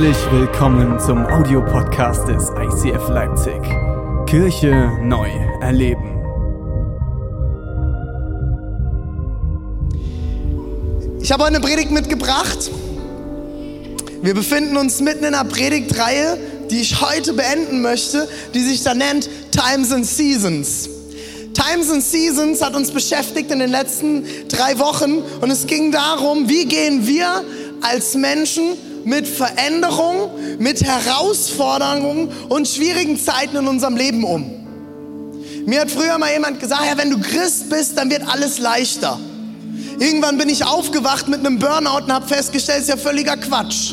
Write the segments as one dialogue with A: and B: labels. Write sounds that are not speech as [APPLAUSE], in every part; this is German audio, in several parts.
A: Herzlich willkommen zum Audiopodcast des ICF Leipzig. Kirche neu erleben.
B: Ich habe heute eine Predigt mitgebracht. Wir befinden uns mitten in einer Predigtreihe, die ich heute beenden möchte, die sich da nennt Times and Seasons. Times and Seasons hat uns beschäftigt in den letzten drei Wochen und es ging darum, wie gehen wir als Menschen mit Veränderung, mit Herausforderungen und schwierigen Zeiten in unserem Leben um. Mir hat früher mal jemand gesagt, ja, wenn du Christ bist, dann wird alles leichter. Irgendwann bin ich aufgewacht mit einem Burnout und habe festgestellt, es ist ja völliger Quatsch.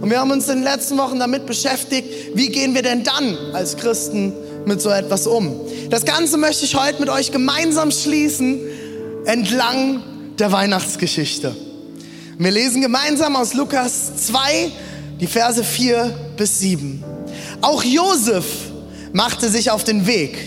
B: Und wir haben uns in den letzten Wochen damit beschäftigt, wie gehen wir denn dann als Christen mit so etwas um. Das Ganze möchte ich heute mit euch gemeinsam schließen entlang der Weihnachtsgeschichte. Wir lesen gemeinsam aus Lukas 2, die Verse 4 bis 7. Auch Josef machte sich auf den Weg.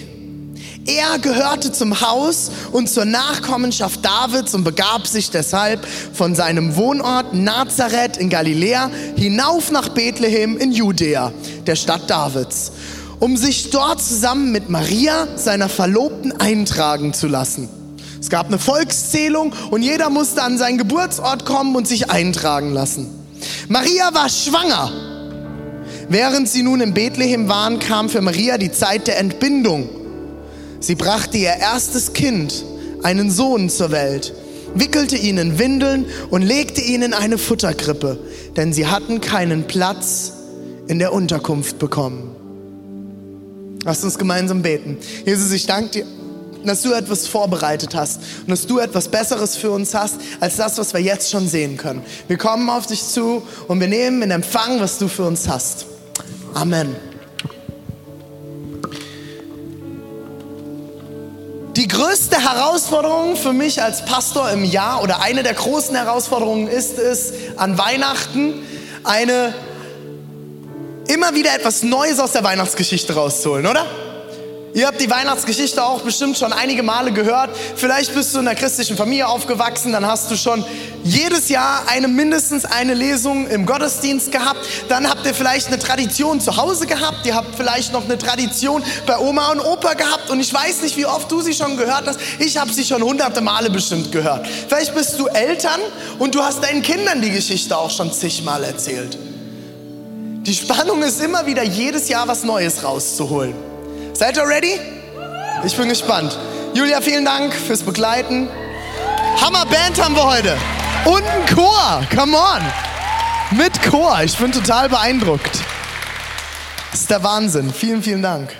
B: Er gehörte zum Haus und zur Nachkommenschaft Davids und begab sich deshalb von seinem Wohnort Nazareth in Galiläa hinauf nach Bethlehem in Judäa, der Stadt Davids, um sich dort zusammen mit Maria, seiner Verlobten, eintragen zu lassen. Es gab eine Volkszählung und jeder musste an seinen Geburtsort kommen und sich eintragen lassen. Maria war schwanger. Während sie nun in Bethlehem waren, kam für Maria die Zeit der Entbindung. Sie brachte ihr erstes Kind, einen Sohn, zur Welt, wickelte ihn in Windeln und legte ihn in eine Futterkrippe, denn sie hatten keinen Platz in der Unterkunft bekommen. Lass uns gemeinsam beten. Jesus, ich danke dir dass du etwas vorbereitet hast und dass du etwas Besseres für uns hast, als das, was wir jetzt schon sehen können. Wir kommen auf dich zu und wir nehmen in Empfang, was du für uns hast. Amen. Die größte Herausforderung für mich als Pastor im Jahr oder eine der großen Herausforderungen ist es, an Weihnachten eine immer wieder etwas Neues aus der Weihnachtsgeschichte rauszuholen, oder? Ihr habt die Weihnachtsgeschichte auch bestimmt schon einige Male gehört. Vielleicht bist du in einer christlichen Familie aufgewachsen, dann hast du schon jedes Jahr eine mindestens eine Lesung im Gottesdienst gehabt. Dann habt ihr vielleicht eine Tradition zu Hause gehabt. Ihr habt vielleicht noch eine Tradition bei Oma und Opa gehabt. Und ich weiß nicht, wie oft du sie schon gehört hast. Ich habe sie schon hunderte Male bestimmt gehört. Vielleicht bist du Eltern und du hast deinen Kindern die Geschichte auch schon zigmal erzählt. Die Spannung ist immer wieder jedes Jahr was Neues rauszuholen. Seid ihr ready? Ich bin gespannt. Julia, vielen Dank fürs Begleiten. Hammer Band haben wir heute. Und ein Chor. Come on. Mit Chor. Ich bin total beeindruckt. Das ist der Wahnsinn. Vielen, vielen Dank.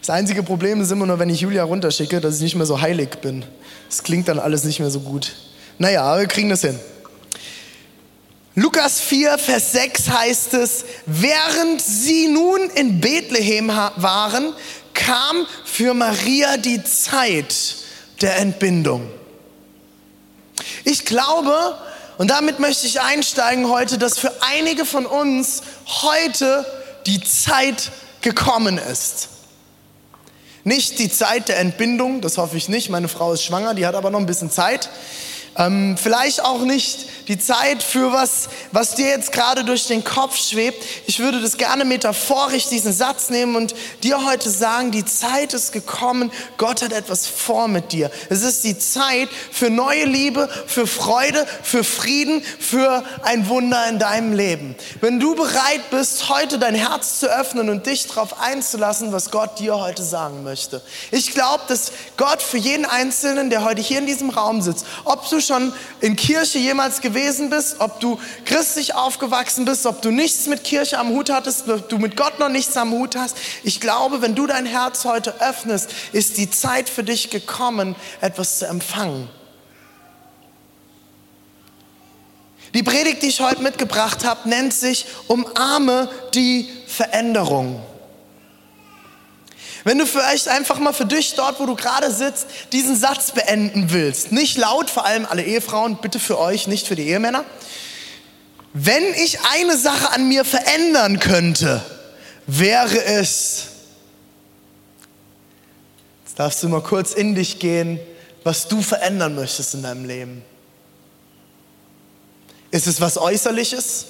B: Das einzige Problem ist immer nur, wenn ich Julia runterschicke, dass ich nicht mehr so heilig bin. Das klingt dann alles nicht mehr so gut. Naja, wir kriegen das hin. Lukas 4, Vers 6 heißt es, während sie nun in Bethlehem waren, kam für Maria die Zeit der Entbindung. Ich glaube, und damit möchte ich einsteigen heute, dass für einige von uns heute die Zeit gekommen ist. Nicht die Zeit der Entbindung, das hoffe ich nicht. Meine Frau ist schwanger, die hat aber noch ein bisschen Zeit. Ähm, vielleicht auch nicht die Zeit für was, was dir jetzt gerade durch den Kopf schwebt. Ich würde das gerne metaphorisch, diesen Satz nehmen und dir heute sagen, die Zeit ist gekommen, Gott hat etwas vor mit dir. Es ist die Zeit für neue Liebe, für Freude, für Frieden, für ein Wunder in deinem Leben. Wenn du bereit bist, heute dein Herz zu öffnen und dich darauf einzulassen, was Gott dir heute sagen möchte. Ich glaube, dass Gott für jeden Einzelnen, der heute hier in diesem Raum sitzt, ob du schon in Kirche jemals gewesen bist, ob du christlich aufgewachsen bist, ob du nichts mit Kirche am Hut hattest, ob du mit Gott noch nichts am Hut hast. Ich glaube, wenn du dein Herz heute öffnest, ist die Zeit für dich gekommen, etwas zu empfangen. Die Predigt, die ich heute mitgebracht habe, nennt sich Umarme die Veränderung. Wenn du vielleicht einfach mal für dich dort, wo du gerade sitzt, diesen Satz beenden willst, nicht laut, vor allem alle Ehefrauen, bitte für euch, nicht für die Ehemänner. Wenn ich eine Sache an mir verändern könnte, wäre es, jetzt darfst du mal kurz in dich gehen, was du verändern möchtest in deinem Leben. Ist es was Äußerliches?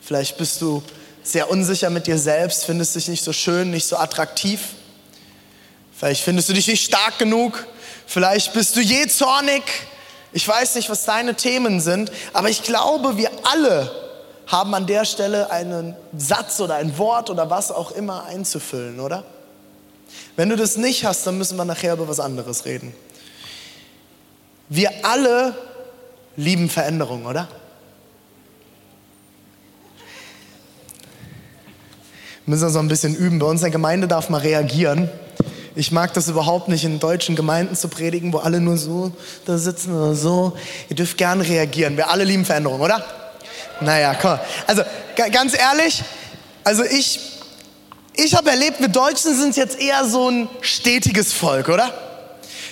B: Vielleicht bist du sehr unsicher mit dir selbst, findest dich nicht so schön, nicht so attraktiv. Vielleicht findest du dich nicht stark genug. Vielleicht bist du je zornig. Ich weiß nicht, was deine Themen sind, aber ich glaube, wir alle haben an der Stelle einen Satz oder ein Wort oder was auch immer einzufüllen, oder? Wenn du das nicht hast, dann müssen wir nachher über was anderes reden. Wir alle lieben Veränderung, oder? Wir müssen also ein bisschen üben. Bei uns in der Gemeinde darf man reagieren. Ich mag das überhaupt nicht, in deutschen Gemeinden zu predigen, wo alle nur so da sitzen oder so. Ihr dürft gerne reagieren. Wir alle lieben Veränderung, oder? Naja, komm. Also ganz ehrlich, also ich, ich habe erlebt, wir Deutschen sind jetzt eher so ein stetiges Volk, oder?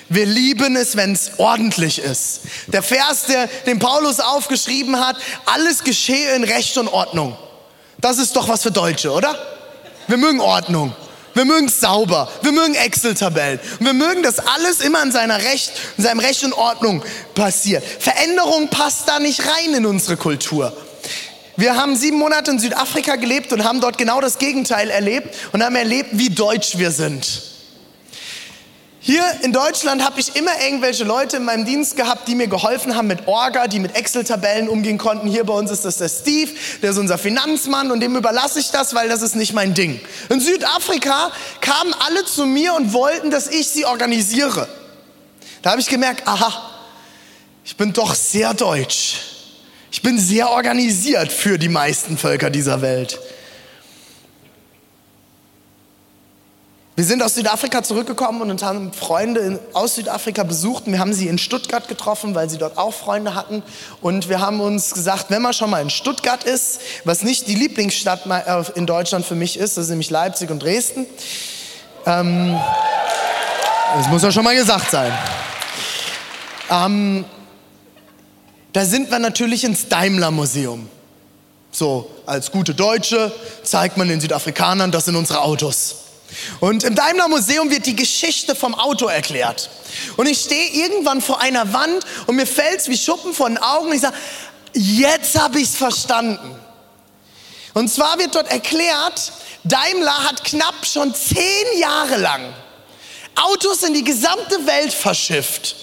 B: Wir lieben es, wenn es ordentlich ist. Der Vers, der, den Paulus aufgeschrieben hat, alles geschehe in Recht und Ordnung. Das ist doch was für Deutsche, oder? Wir mögen Ordnung. Wir mögen sauber. Wir mögen Excel-Tabellen. Und wir mögen, dass alles immer in, seiner Recht, in seinem Recht und Ordnung passiert. Veränderung passt da nicht rein in unsere Kultur. Wir haben sieben Monate in Südafrika gelebt und haben dort genau das Gegenteil erlebt und haben erlebt, wie deutsch wir sind. Hier in Deutschland habe ich immer irgendwelche Leute in meinem Dienst gehabt, die mir geholfen haben mit Orga, die mit Excel-Tabellen umgehen konnten. Hier bei uns ist das der Steve, der ist unser Finanzmann und dem überlasse ich das, weil das ist nicht mein Ding. In Südafrika kamen alle zu mir und wollten, dass ich sie organisiere. Da habe ich gemerkt, aha, ich bin doch sehr deutsch. Ich bin sehr organisiert für die meisten Völker dieser Welt. Wir sind aus Südafrika zurückgekommen und haben Freunde aus Südafrika besucht. Wir haben sie in Stuttgart getroffen, weil sie dort auch Freunde hatten. Und wir haben uns gesagt, wenn man schon mal in Stuttgart ist, was nicht die Lieblingsstadt äh, in Deutschland für mich ist, das ist nämlich Leipzig und Dresden. Ähm, das muss ja schon mal gesagt sein. Ähm, da sind wir natürlich ins Daimler-Museum. So, als gute Deutsche zeigt man den Südafrikanern, das sind unsere Autos. Und im Daimler Museum wird die Geschichte vom Auto erklärt. Und ich stehe irgendwann vor einer Wand und mir fällt es wie Schuppen von den Augen ich sage, jetzt habe ich es verstanden. Und zwar wird dort erklärt, Daimler hat knapp schon zehn Jahre lang Autos in die gesamte Welt verschifft.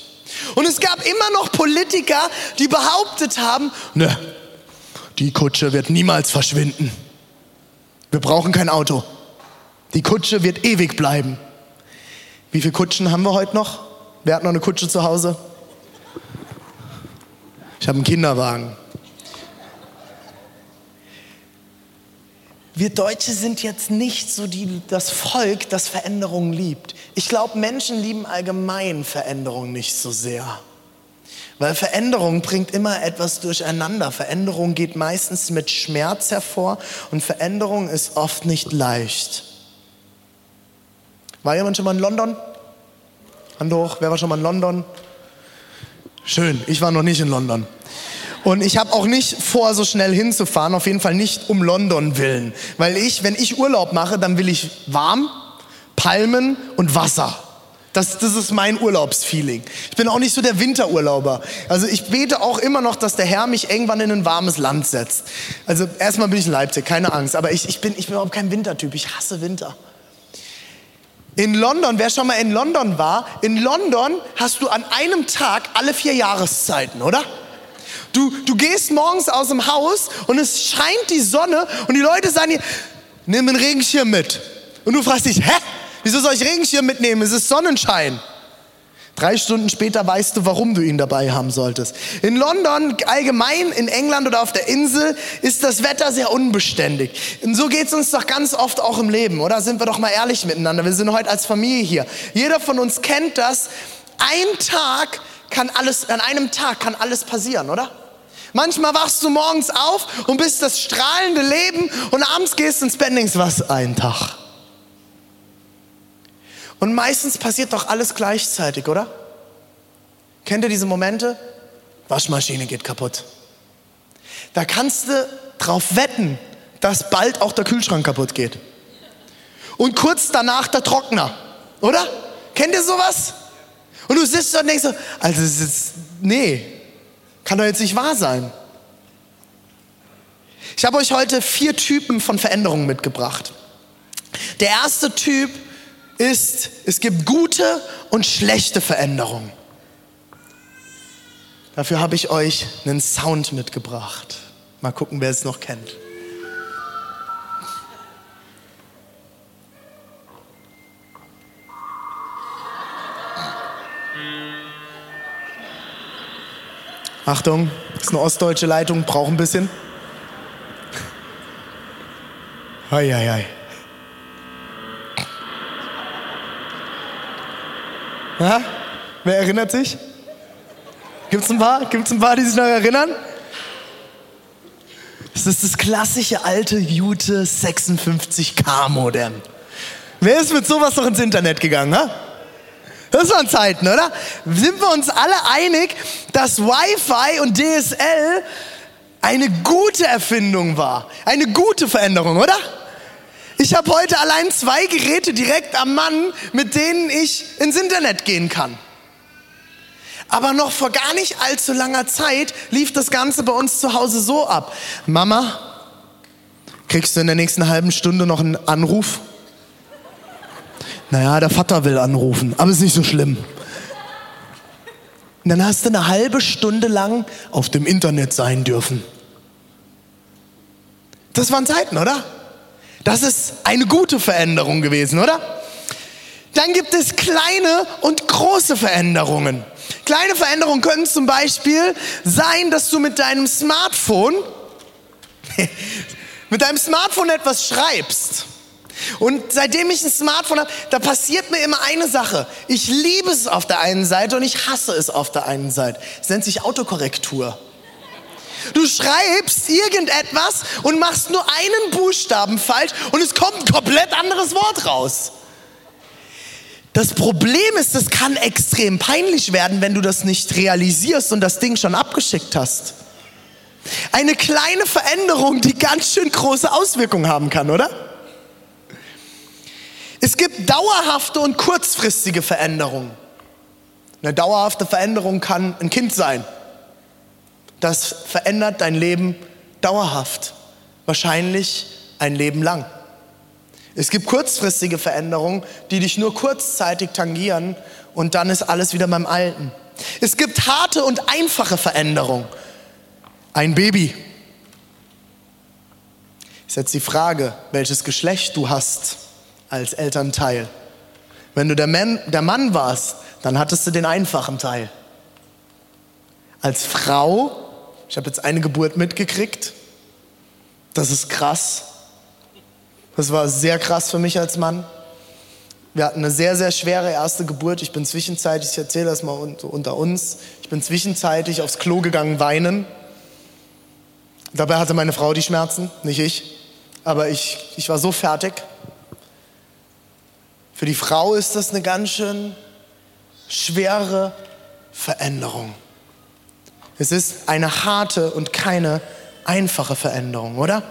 B: Und es gab immer noch Politiker, die behauptet haben, ne, die Kutsche wird niemals verschwinden. Wir brauchen kein Auto. Die Kutsche wird ewig bleiben. Wie viele Kutschen haben wir heute noch? Wer hat noch eine Kutsche zu Hause? Ich habe einen Kinderwagen. Wir Deutsche sind jetzt nicht so die, das Volk, das Veränderungen liebt. Ich glaube, Menschen lieben allgemein Veränderungen nicht so sehr. Weil Veränderung bringt immer etwas durcheinander. Veränderung geht meistens mit Schmerz hervor und Veränderung ist oft nicht leicht. War jemand schon mal in London? Hand hoch, wer war schon mal in London? Schön, ich war noch nicht in London. Und ich habe auch nicht vor, so schnell hinzufahren, auf jeden Fall nicht um London willen. Weil ich, wenn ich Urlaub mache, dann will ich warm, Palmen und Wasser. Das, das ist mein Urlaubsfeeling. Ich bin auch nicht so der Winterurlauber. Also ich bete auch immer noch, dass der Herr mich irgendwann in ein warmes Land setzt. Also erstmal bin ich in Leipzig, keine Angst. Aber ich, ich, bin, ich bin überhaupt kein Wintertyp. Ich hasse Winter. In London, wer schon mal in London war, in London hast du an einem Tag alle vier Jahreszeiten, oder? Du, du gehst morgens aus dem Haus und es scheint die Sonne und die Leute sagen dir, nimm einen Regenschirm mit. Und du fragst dich, hä? Wieso soll ich Regenschirm mitnehmen? Es ist Sonnenschein. Drei Stunden später weißt du, warum du ihn dabei haben solltest. In London, allgemein in England oder auf der Insel, ist das Wetter sehr unbeständig. Und so geht es uns doch ganz oft auch im Leben, oder? Sind wir doch mal ehrlich miteinander. Wir sind heute als Familie hier. Jeder von uns kennt das. Ein Tag kann alles, an einem Tag kann alles passieren, oder? Manchmal wachst du morgens auf und bist das strahlende Leben und abends gehst ins Bett was ein Tag. Und meistens passiert doch alles gleichzeitig, oder? Kennt ihr diese Momente? Waschmaschine geht kaputt. Da kannst du drauf wetten, dass bald auch der Kühlschrank kaputt geht. Und kurz danach der Trockner, oder? Kennt ihr sowas? Und du sitzt da und denkst so, also es ist, nee, kann doch jetzt nicht wahr sein. Ich Ich habe euch heute vier Typen von Veränderungen mitgebracht. Der erste Typ ist, es gibt gute und schlechte Veränderungen. Dafür habe ich euch einen Sound mitgebracht. Mal gucken, wer es noch kennt. Achtung, ist eine ostdeutsche Leitung, braucht ein bisschen. Hei, hei, hei. Ja? Wer erinnert sich? Gibt es ein paar? Gibt es ein paar, die sich noch erinnern? Das ist das klassische alte Jute 56K Modem. Wer ist mit sowas noch ins Internet gegangen? Ha? Das waren Zeiten, oder? Sind wir uns alle einig, dass Wi-Fi und DSL eine gute Erfindung war? Eine gute Veränderung, oder? Ich habe heute allein zwei Geräte direkt am Mann, mit denen ich ins Internet gehen kann. Aber noch vor gar nicht allzu langer Zeit lief das Ganze bei uns zu Hause so ab. Mama, kriegst du in der nächsten halben Stunde noch einen Anruf? Naja, der Vater will anrufen, aber ist nicht so schlimm. Und dann hast du eine halbe Stunde lang auf dem Internet sein dürfen. Das waren Zeiten, oder? Das ist eine gute Veränderung gewesen, oder? Dann gibt es kleine und große Veränderungen. Kleine Veränderungen können zum Beispiel sein, dass du mit deinem Smartphone, [LAUGHS] mit deinem Smartphone etwas schreibst. Und seitdem ich ein Smartphone habe, da passiert mir immer eine Sache. Ich liebe es auf der einen Seite und ich hasse es auf der einen Seite. Es nennt sich Autokorrektur. Du schreibst irgendetwas und machst nur einen Buchstaben falsch und es kommt ein komplett anderes Wort raus. Das Problem ist, es kann extrem peinlich werden, wenn du das nicht realisierst und das Ding schon abgeschickt hast. Eine kleine Veränderung, die ganz schön große Auswirkungen haben kann, oder? Es gibt dauerhafte und kurzfristige Veränderungen. Eine dauerhafte Veränderung kann ein Kind sein. Das verändert dein Leben dauerhaft, wahrscheinlich ein Leben lang. Es gibt kurzfristige Veränderungen, die dich nur kurzzeitig tangieren und dann ist alles wieder beim Alten. Es gibt harte und einfache Veränderungen. Ein Baby. Ist jetzt die Frage, welches Geschlecht du hast als Elternteil. Wenn du der Mann, der Mann warst, dann hattest du den einfachen Teil. Als Frau, ich habe jetzt eine Geburt mitgekriegt, das ist krass. Das war sehr krass für mich als Mann. Wir hatten eine sehr, sehr schwere erste Geburt. Ich bin zwischenzeitlich, ich erzähle das mal unter uns, ich bin zwischenzeitlich aufs Klo gegangen weinen. Dabei hatte meine Frau die Schmerzen, nicht ich. Aber ich, ich war so fertig. Für die Frau ist das eine ganz schön schwere Veränderung. Es ist eine harte und keine einfache Veränderung, oder?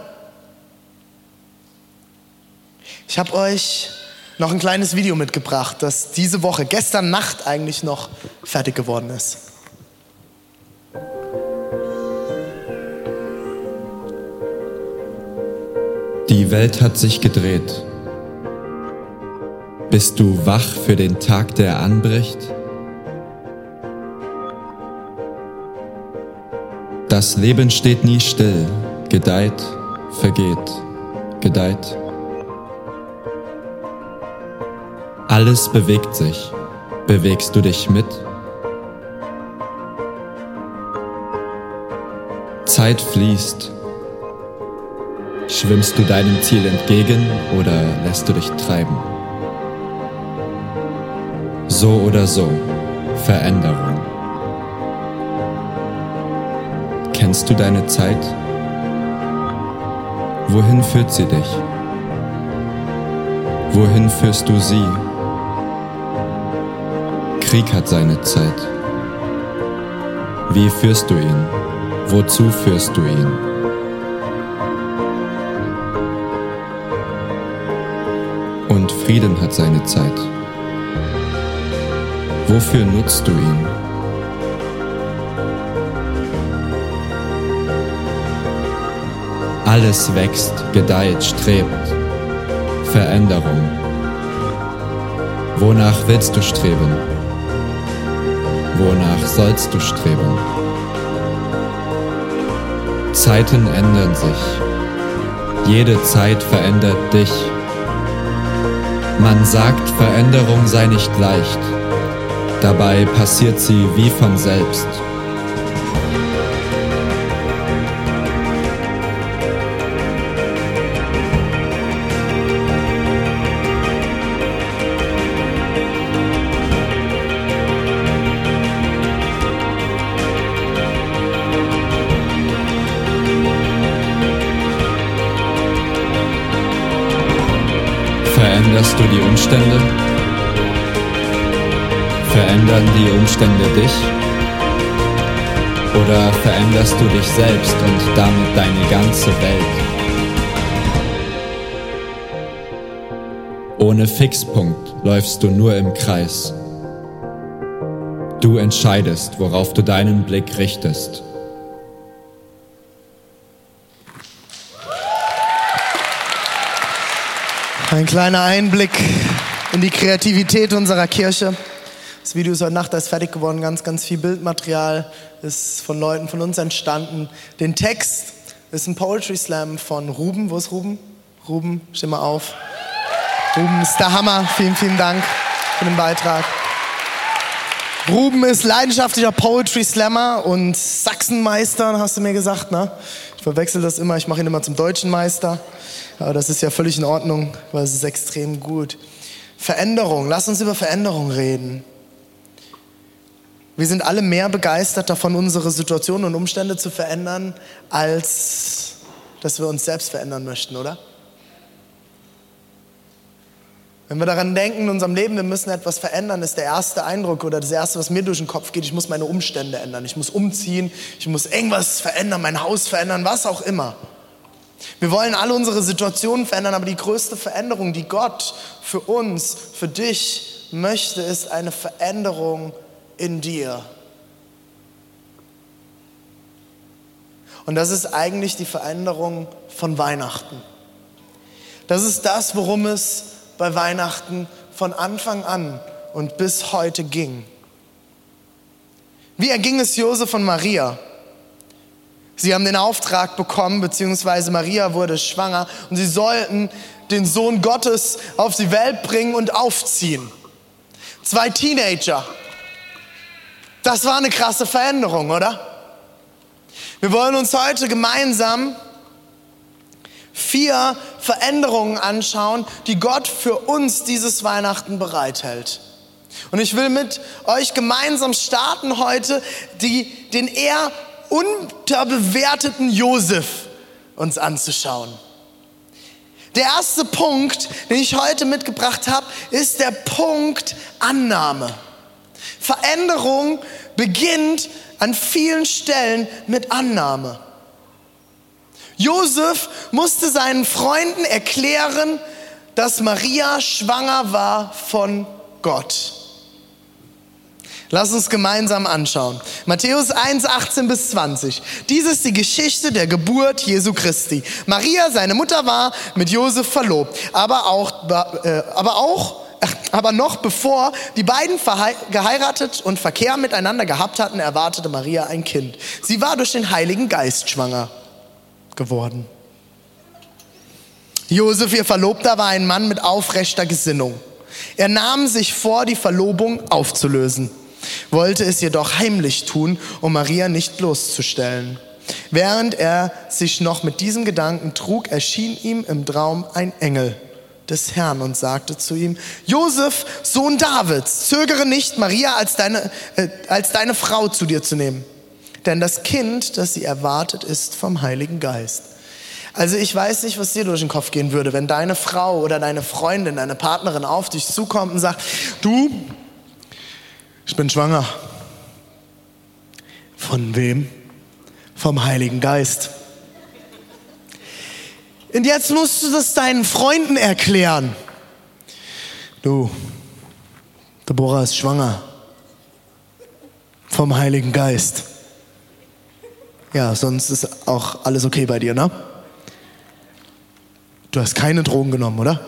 B: Ich habe euch noch ein kleines Video mitgebracht, das diese Woche, gestern Nacht eigentlich noch fertig geworden ist.
C: Die Welt hat sich gedreht. Bist du wach für den Tag, der anbricht? Das Leben steht nie still, gedeiht, vergeht, gedeiht. Alles bewegt sich. Bewegst du dich mit? Zeit fließt. Schwimmst du deinem Ziel entgegen oder lässt du dich treiben? So oder so, Veränderung. Kennst du deine Zeit? Wohin führt sie dich? Wohin führst du sie? Krieg hat seine Zeit. Wie führst du ihn? Wozu führst du ihn? Und Frieden hat seine Zeit. Wofür nutzt du ihn? Alles wächst, gedeiht, strebt. Veränderung. Wonach willst du streben? Wonach sollst du streben? Zeiten ändern sich. Jede Zeit verändert dich. Man sagt, Veränderung sei nicht leicht. Dabei passiert sie wie von selbst. Umstände? Verändern die Umstände dich? Oder veränderst du dich selbst und damit deine ganze Welt? Ohne Fixpunkt läufst du nur im Kreis. Du entscheidest, worauf du deinen Blick richtest.
B: Ein kleiner Einblick in die Kreativität unserer Kirche. Das Video ist heute Nacht erst fertig geworden. Ganz, ganz viel Bildmaterial ist von Leuten von uns entstanden. Den Text ist ein Poetry Slam von Ruben. Wo ist Ruben? Ruben, steh mal auf. Ruben ist der Hammer. Vielen, vielen Dank für den Beitrag. Ruben ist leidenschaftlicher Poetry Slammer und Sachsenmeister, hast du mir gesagt, ne? Ich verwechsel das immer, ich mache ihn immer zum deutschen Meister. Aber das ist ja völlig in Ordnung, weil es ist extrem gut. Veränderung, lass uns über Veränderung reden. Wir sind alle mehr begeistert davon, unsere Situation und Umstände zu verändern, als dass wir uns selbst verändern möchten, oder? Wenn wir daran denken in unserem Leben, wir müssen etwas verändern, ist der erste Eindruck oder das erste, was mir durch den Kopf geht, ich muss meine Umstände ändern, ich muss umziehen, ich muss irgendwas verändern, mein Haus verändern, was auch immer. Wir wollen alle unsere Situationen verändern, aber die größte Veränderung, die Gott für uns, für dich möchte, ist eine Veränderung in dir. Und das ist eigentlich die Veränderung von Weihnachten. Das ist das, worum es bei Weihnachten von Anfang an und bis heute ging. Wie erging es Josef und Maria? Sie haben den Auftrag bekommen, beziehungsweise Maria wurde schwanger und sie sollten den Sohn Gottes auf die Welt bringen und aufziehen. Zwei Teenager. Das war eine krasse Veränderung, oder? Wir wollen uns heute gemeinsam vier Veränderungen anschauen, die Gott für uns dieses Weihnachten bereithält. Und ich will mit euch gemeinsam starten heute, die, den eher unterbewerteten Josef uns anzuschauen. Der erste Punkt, den ich heute mitgebracht habe, ist der Punkt Annahme. Veränderung beginnt an vielen Stellen mit Annahme. Josef musste seinen Freunden erklären, dass Maria schwanger war von Gott. Lass uns gemeinsam anschauen. Matthäus 1, 18 bis 20. Dies ist die Geschichte der Geburt Jesu Christi. Maria, seine Mutter, war mit Josef verlobt, aber auch, äh, aber auch [LAUGHS] aber noch bevor die beiden geheiratet und Verkehr miteinander gehabt hatten, erwartete Maria ein Kind. Sie war durch den Heiligen Geist schwanger geworden. Josef, ihr Verlobter, war ein Mann mit aufrechter Gesinnung. Er nahm sich vor, die Verlobung aufzulösen wollte es jedoch heimlich tun, um Maria nicht bloßzustellen. Während er sich noch mit diesem Gedanken trug, erschien ihm im Traum ein Engel des Herrn und sagte zu ihm, Josef, Sohn Davids, zögere nicht, Maria als deine, äh, als deine Frau zu dir zu nehmen. Denn das Kind, das sie erwartet, ist vom Heiligen Geist. Also ich weiß nicht, was dir durch den Kopf gehen würde, wenn deine Frau oder deine Freundin, deine Partnerin auf dich zukommt und sagt, du, ich bin schwanger. Von wem? Vom Heiligen Geist. Und jetzt musst du das deinen Freunden erklären. Du, Deborah ist schwanger. Vom Heiligen Geist. Ja, sonst ist auch alles okay bei dir, ne? Du hast keine Drogen genommen, oder?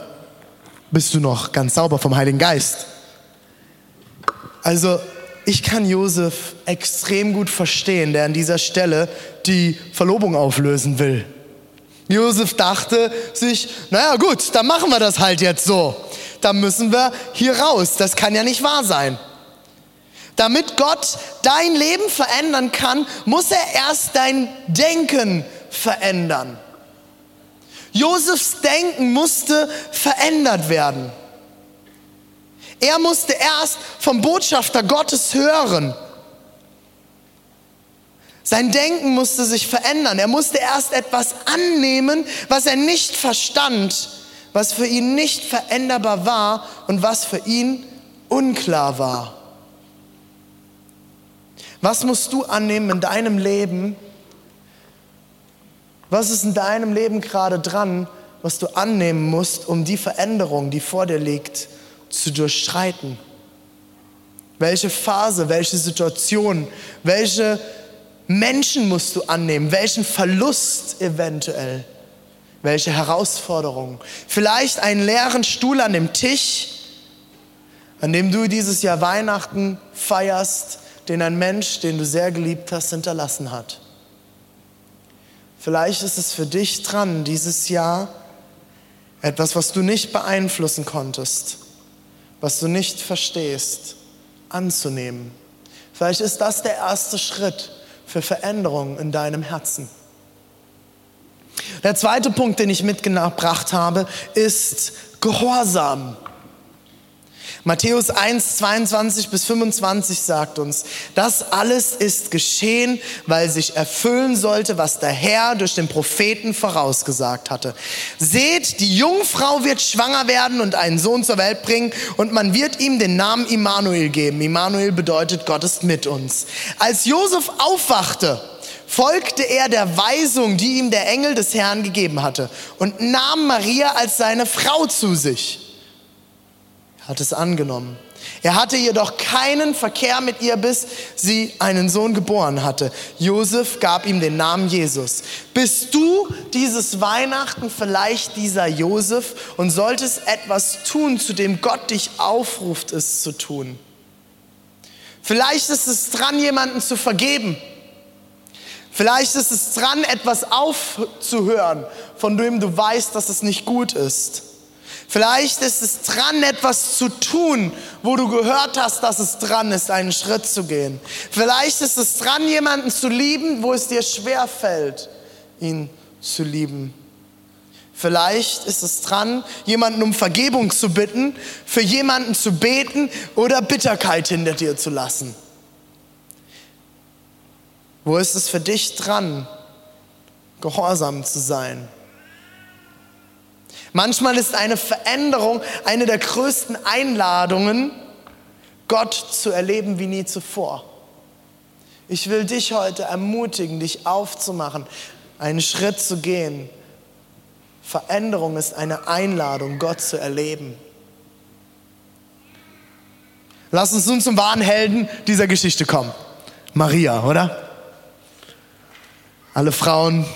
B: Bist du noch ganz sauber vom Heiligen Geist? Also, ich kann Josef extrem gut verstehen, der an dieser Stelle die Verlobung auflösen will. Josef dachte sich, naja gut, dann machen wir das halt jetzt so. Dann müssen wir hier raus. Das kann ja nicht wahr sein. Damit Gott dein Leben verändern kann, muss er erst dein Denken verändern. Josefs Denken musste verändert werden. Er musste erst vom Botschafter Gottes hören. Sein Denken musste sich verändern. Er musste erst etwas annehmen, was er nicht verstand, was für ihn nicht veränderbar war und was für ihn unklar war. Was musst du annehmen in deinem Leben? Was ist in deinem Leben gerade dran, was du annehmen musst, um die Veränderung, die vor dir liegt, zu durchschreiten? Welche Phase, welche Situation, welche Menschen musst du annehmen? Welchen Verlust eventuell? Welche Herausforderung? Vielleicht einen leeren Stuhl an dem Tisch, an dem du dieses Jahr Weihnachten feierst, den ein Mensch, den du sehr geliebt hast, hinterlassen hat. Vielleicht ist es für dich dran, dieses Jahr etwas, was du nicht beeinflussen konntest, was du nicht verstehst, anzunehmen. Vielleicht ist das der erste Schritt für Veränderung in deinem Herzen. Der zweite Punkt, den ich mitgebracht habe, ist Gehorsam. Matthäus 1, 22 bis 25 sagt uns, das alles ist geschehen, weil sich erfüllen sollte, was der Herr durch den Propheten vorausgesagt hatte. Seht, die Jungfrau wird schwanger werden und einen Sohn zur Welt bringen und man wird ihm den Namen Immanuel geben. Immanuel bedeutet, Gott ist mit uns. Als Josef aufwachte, folgte er der Weisung, die ihm der Engel des Herrn gegeben hatte und nahm Maria als seine Frau zu sich hat es angenommen. Er hatte jedoch keinen Verkehr mit ihr, bis sie einen Sohn geboren hatte. Josef gab ihm den Namen Jesus. Bist du dieses Weihnachten vielleicht dieser Josef und solltest etwas tun, zu dem Gott dich aufruft, es zu tun? Vielleicht ist es dran, jemanden zu vergeben. Vielleicht ist es dran, etwas aufzuhören, von dem du weißt, dass es nicht gut ist. Vielleicht ist es dran, etwas zu tun, wo du gehört hast, dass es dran ist, einen Schritt zu gehen. Vielleicht ist es dran, jemanden zu lieben, wo es dir schwer fällt, ihn zu lieben. Vielleicht ist es dran, jemanden um Vergebung zu bitten, für jemanden zu beten oder Bitterkeit hinter dir zu lassen. Wo ist es für dich dran, gehorsam zu sein? Manchmal ist eine Veränderung eine der größten Einladungen, Gott zu erleben wie nie zuvor. Ich will dich heute ermutigen, dich aufzumachen, einen Schritt zu gehen. Veränderung ist eine Einladung, Gott zu erleben. Lass uns nun zum wahren Helden dieser Geschichte kommen. Maria, oder? Alle Frauen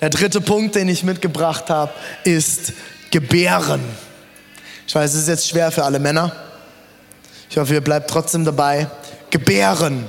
B: der dritte Punkt, den ich mitgebracht habe, ist Gebären. Ich weiß, es ist jetzt schwer für alle Männer. Ich hoffe, ihr bleibt trotzdem dabei. Gebären.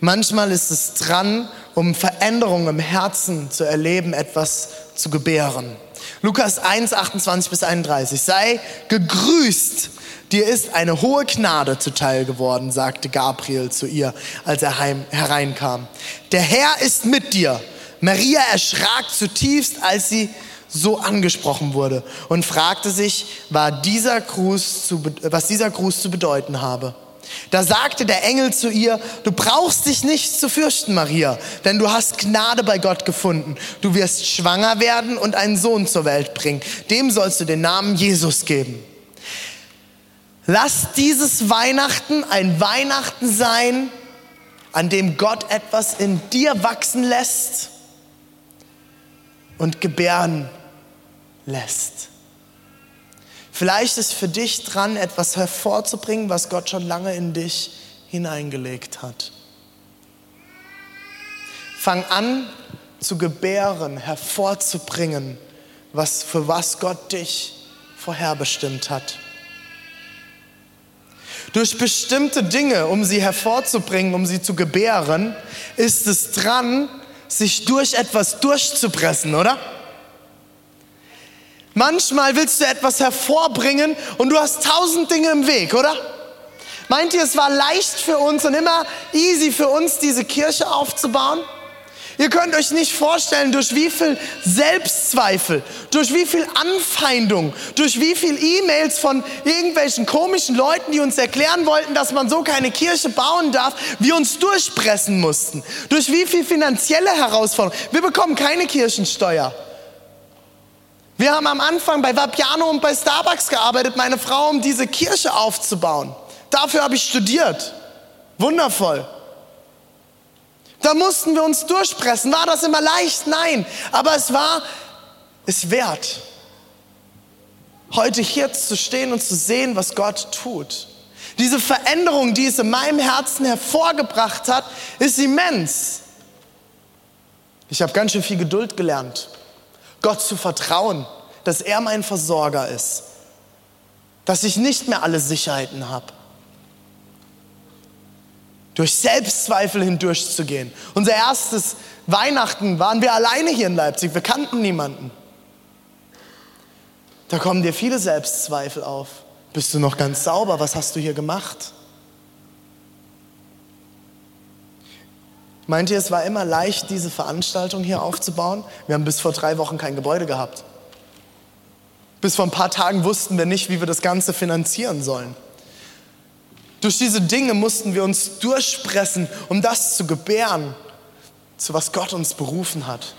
B: Manchmal ist es dran, um Veränderungen im Herzen zu erleben, etwas zu gebären. Lukas 1, 28 bis 31. Sei gegrüßt, dir ist eine hohe Gnade zuteil geworden, sagte Gabriel zu ihr, als er heim, hereinkam. Der Herr ist mit dir. Maria erschrak zutiefst, als sie so angesprochen wurde und fragte sich, was dieser Gruß zu, was dieser Gruß zu bedeuten habe. Da sagte der Engel zu ihr, du brauchst dich nicht zu fürchten, Maria, denn du hast Gnade bei Gott gefunden. Du wirst schwanger werden und einen Sohn zur Welt bringen. Dem sollst du den Namen Jesus geben. Lass dieses Weihnachten ein Weihnachten sein, an dem Gott etwas in dir wachsen lässt und gebären lässt. Vielleicht ist für dich dran, etwas hervorzubringen, was Gott schon lange in dich hineingelegt hat. Fang an zu gebären, hervorzubringen, was, für was Gott dich vorherbestimmt hat. Durch bestimmte Dinge, um sie hervorzubringen, um sie zu gebären, ist es dran, sich durch etwas durchzupressen, oder? Manchmal willst du etwas hervorbringen und du hast tausend Dinge im Weg, oder? Meint ihr, es war leicht für uns und immer easy für uns, diese Kirche aufzubauen? Ihr könnt euch nicht vorstellen, durch wie viel Selbstzweifel, durch wie viel Anfeindung, durch wie viel E-Mails von irgendwelchen komischen Leuten, die uns erklären wollten, dass man so keine Kirche bauen darf, wir uns durchpressen mussten. Durch wie viel finanzielle Herausforderungen. Wir bekommen keine Kirchensteuer. Wir haben am Anfang bei Vapiano und bei Starbucks gearbeitet, meine Frau, um diese Kirche aufzubauen. Dafür habe ich studiert. Wundervoll. Da mussten wir uns durchpressen. War das immer leicht? Nein. Aber es war es wert, heute hier zu stehen und zu sehen, was Gott tut. Diese Veränderung, die es in meinem Herzen hervorgebracht hat, ist immens. Ich habe ganz schön viel Geduld gelernt, Gott zu vertrauen, dass er mein Versorger ist, dass ich nicht mehr alle Sicherheiten habe durch Selbstzweifel hindurchzugehen. Unser erstes Weihnachten waren wir alleine hier in Leipzig, wir kannten niemanden. Da kommen dir viele Selbstzweifel auf. Bist du noch ganz sauber? Was hast du hier gemacht? Meint ihr, es war immer leicht, diese Veranstaltung hier aufzubauen? Wir haben bis vor drei Wochen kein Gebäude gehabt. Bis vor ein paar Tagen wussten wir nicht, wie wir das Ganze finanzieren sollen. Durch diese Dinge mussten wir uns durchpressen, um das zu gebären, zu was Gott uns berufen hat.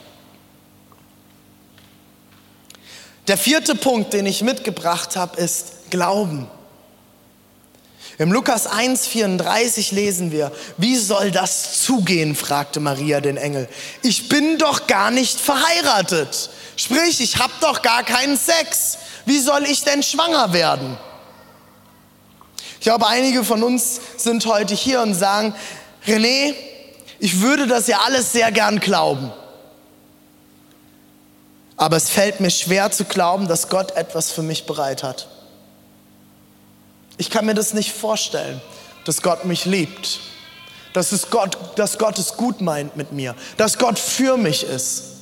B: Der vierte Punkt, den ich mitgebracht habe, ist Glauben. Im Lukas 1,34 lesen wir, wie soll das zugehen, fragte Maria den Engel. Ich bin doch gar nicht verheiratet. Sprich, ich habe doch gar keinen Sex. Wie soll ich denn schwanger werden? Ich glaube, einige von uns sind heute hier und sagen, René, ich würde das ja alles sehr gern glauben. Aber es fällt mir schwer zu glauben, dass Gott etwas für mich bereit hat. Ich kann mir das nicht vorstellen, dass Gott mich liebt, dass, es Gott, dass Gott es gut meint mit mir, dass Gott für mich ist.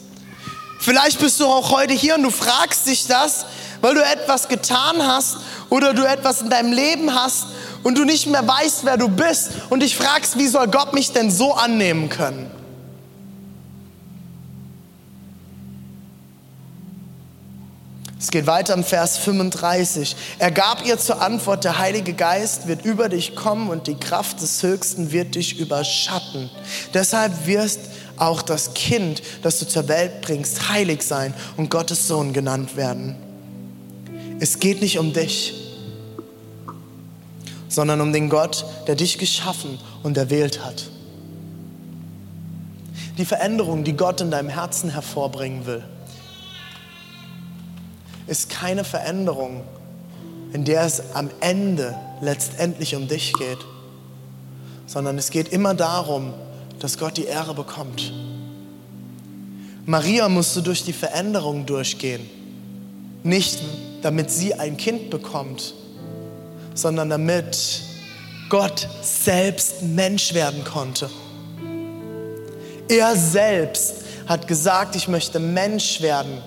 B: Vielleicht bist du auch heute hier und du fragst dich das, weil du etwas getan hast oder du etwas in deinem Leben hast und du nicht mehr weißt, wer du bist und dich fragst, wie soll Gott mich denn so annehmen können? Es geht weiter im Vers 35. Er gab ihr zur Antwort, der Heilige Geist wird über dich kommen und die Kraft des Höchsten wird dich überschatten. Deshalb wirst auch das Kind, das du zur Welt bringst, heilig sein und Gottes Sohn genannt werden. Es geht nicht um dich, sondern um den Gott, der dich geschaffen und erwählt hat. Die Veränderung, die Gott in deinem Herzen hervorbringen will, ist keine Veränderung, in der es am Ende letztendlich um dich geht, sondern es geht immer darum, dass Gott die Ehre bekommt. Maria musste durch die Veränderung durchgehen, nicht damit sie ein Kind bekommt, sondern damit Gott selbst Mensch werden konnte. Er selbst hat gesagt, ich möchte Mensch werden.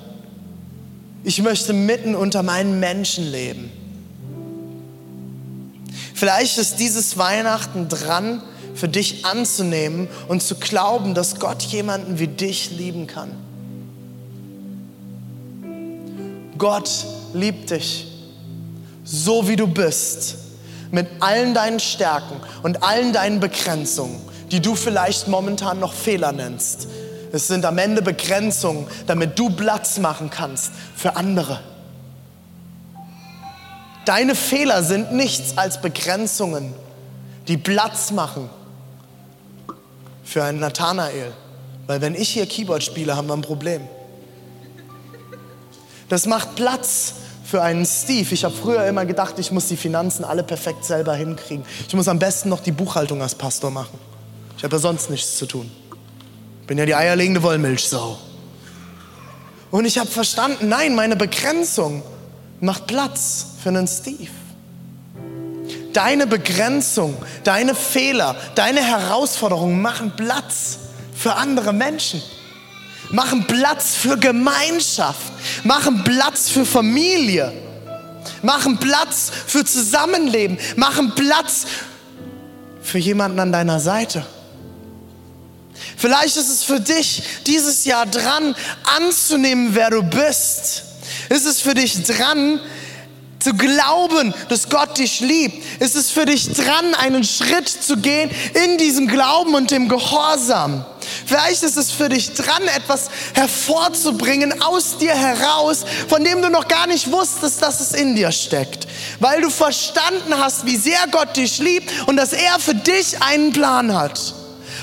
B: Ich möchte mitten unter meinen Menschen leben. Vielleicht ist dieses Weihnachten dran, für dich anzunehmen und zu glauben, dass Gott jemanden wie dich lieben kann. Gott liebt dich so wie du bist, mit allen deinen Stärken und allen deinen Begrenzungen, die du vielleicht momentan noch Fehler nennst. Es sind am Ende Begrenzungen, damit du Platz machen kannst für andere. Deine Fehler sind nichts als Begrenzungen, die Platz machen für einen Nathanael. Weil wenn ich hier Keyboard spiele, haben wir ein Problem. Das macht Platz für einen Steve. Ich habe früher immer gedacht, ich muss die Finanzen alle perfekt selber hinkriegen. Ich muss am besten noch die Buchhaltung als Pastor machen. Ich habe ja sonst nichts zu tun. Bin ja die eierlegende Wollmilchsau. Und ich habe verstanden, nein, meine Begrenzung macht Platz für einen Steve. Deine Begrenzung, deine Fehler, deine Herausforderungen machen Platz für andere Menschen. Machen Platz für Gemeinschaft. Machen Platz für Familie. Machen Platz für Zusammenleben. Machen Platz für jemanden an deiner Seite. Vielleicht ist es für dich dieses Jahr dran, anzunehmen, wer du bist. Ist es für dich dran, zu glauben, dass Gott dich liebt? Ist es für dich dran, einen Schritt zu gehen in diesem Glauben und dem Gehorsam? Vielleicht ist es für dich dran, etwas hervorzubringen aus dir heraus, von dem du noch gar nicht wusstest, dass es in dir steckt. Weil du verstanden hast, wie sehr Gott dich liebt und dass er für dich einen Plan hat.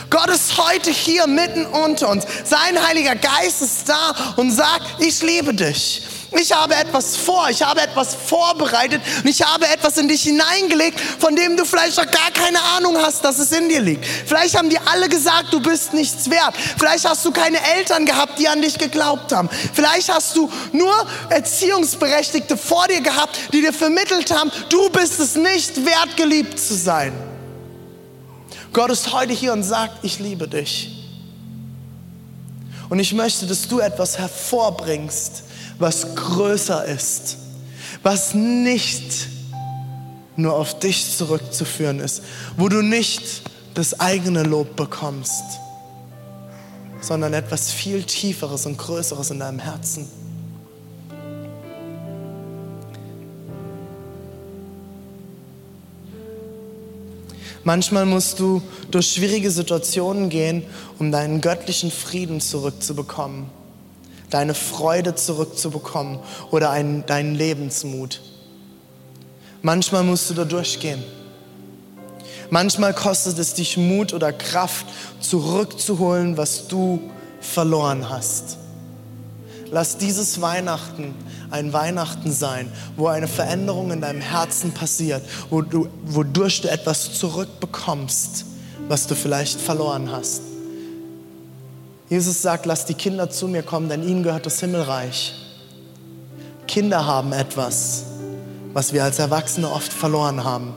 B: Gott ist heute hier mitten unter uns. Sein Heiliger Geist ist da und sagt, ich liebe dich. Ich habe etwas vor, ich habe etwas vorbereitet und ich habe etwas in dich hineingelegt, von dem du vielleicht noch gar keine Ahnung hast, dass es in dir liegt. Vielleicht haben die alle gesagt, du bist nichts wert. Vielleicht hast du keine Eltern gehabt, die an dich geglaubt haben. Vielleicht hast du nur Erziehungsberechtigte vor dir gehabt, die dir vermittelt haben, du bist es nicht wert, geliebt zu sein. Gott ist heute hier und sagt, ich liebe dich. Und ich möchte, dass du etwas hervorbringst, was größer ist, was nicht nur auf dich zurückzuführen ist, wo du nicht das eigene Lob bekommst, sondern etwas viel Tieferes und Größeres in deinem Herzen. Manchmal musst du durch schwierige Situationen gehen, um deinen göttlichen Frieden zurückzubekommen deine Freude zurückzubekommen oder einen, deinen Lebensmut. Manchmal musst du da durchgehen. Manchmal kostet es dich Mut oder Kraft, zurückzuholen, was du verloren hast. Lass dieses Weihnachten ein Weihnachten sein, wo eine Veränderung in deinem Herzen passiert, wo du, wodurch du etwas zurückbekommst, was du vielleicht verloren hast. Jesus sagt, lass die Kinder zu mir kommen, denn ihnen gehört das Himmelreich. Kinder haben etwas, was wir als Erwachsene oft verloren haben.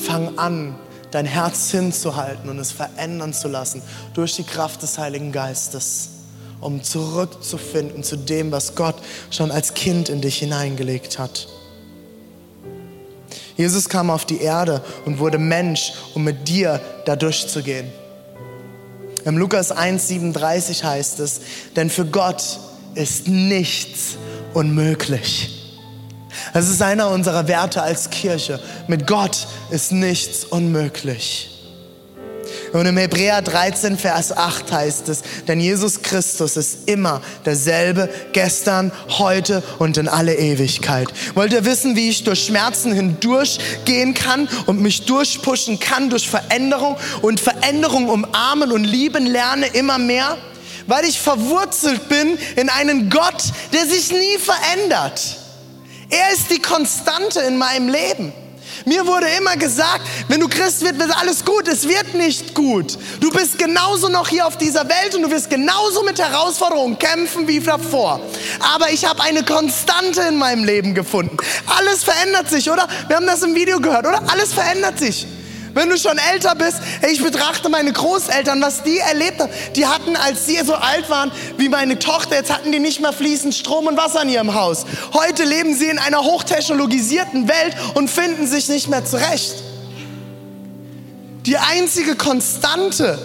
B: Fang an, dein Herz hinzuhalten und es verändern zu lassen durch die Kraft des Heiligen Geistes, um zurückzufinden zu dem, was Gott schon als Kind in dich hineingelegt hat. Jesus kam auf die Erde und wurde Mensch, um mit dir da durchzugehen. Im Lukas 1,37 heißt es, denn für Gott ist nichts unmöglich. Das ist einer unserer Werte als Kirche. Mit Gott ist nichts unmöglich. Und im Hebräer 13, Vers 8 heißt es, denn Jesus Christus ist immer derselbe, gestern, heute und in alle Ewigkeit. Wollt ihr wissen, wie ich durch Schmerzen hindurchgehen kann und mich durchpushen kann durch Veränderung und Veränderung umarmen und lieben lerne immer mehr? Weil ich verwurzelt bin in einen Gott, der sich nie verändert. Er ist die Konstante in meinem Leben. Mir wurde immer gesagt, wenn du Christ wirst, wird alles gut. Es wird nicht gut. Du bist genauso noch hier auf dieser Welt und du wirst genauso mit Herausforderungen kämpfen wie davor. Aber ich habe eine Konstante in meinem Leben gefunden. Alles verändert sich, oder? Wir haben das im Video gehört, oder? Alles verändert sich. Wenn du schon älter bist, ich betrachte meine Großeltern, was die erlebt haben. Die hatten, als sie so alt waren wie meine Tochter, jetzt hatten die nicht mehr fließend Strom und Wasser in ihrem Haus. Heute leben sie in einer hochtechnologisierten Welt und finden sich nicht mehr zurecht. Die einzige Konstante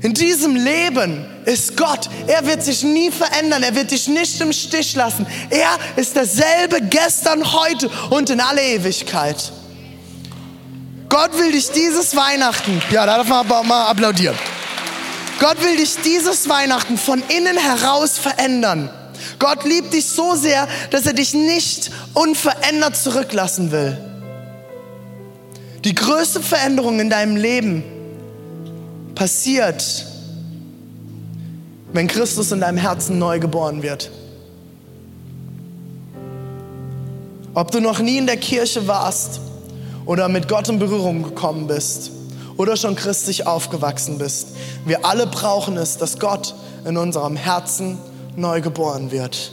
B: in diesem Leben ist Gott. Er wird sich nie verändern. Er wird dich nicht im Stich lassen. Er ist derselbe gestern, heute und in alle Ewigkeit. Gott will dich dieses Weihnachten, ja, da darf man aber mal applaudieren. Gott will dich dieses Weihnachten von innen heraus verändern. Gott liebt dich so sehr, dass er dich nicht unverändert zurücklassen will. Die größte Veränderung in deinem Leben passiert, wenn Christus in deinem Herzen neu geboren wird. Ob du noch nie in der Kirche warst oder mit Gott in Berührung gekommen bist oder schon christlich aufgewachsen bist. Wir alle brauchen es, dass Gott in unserem Herzen neu geboren wird.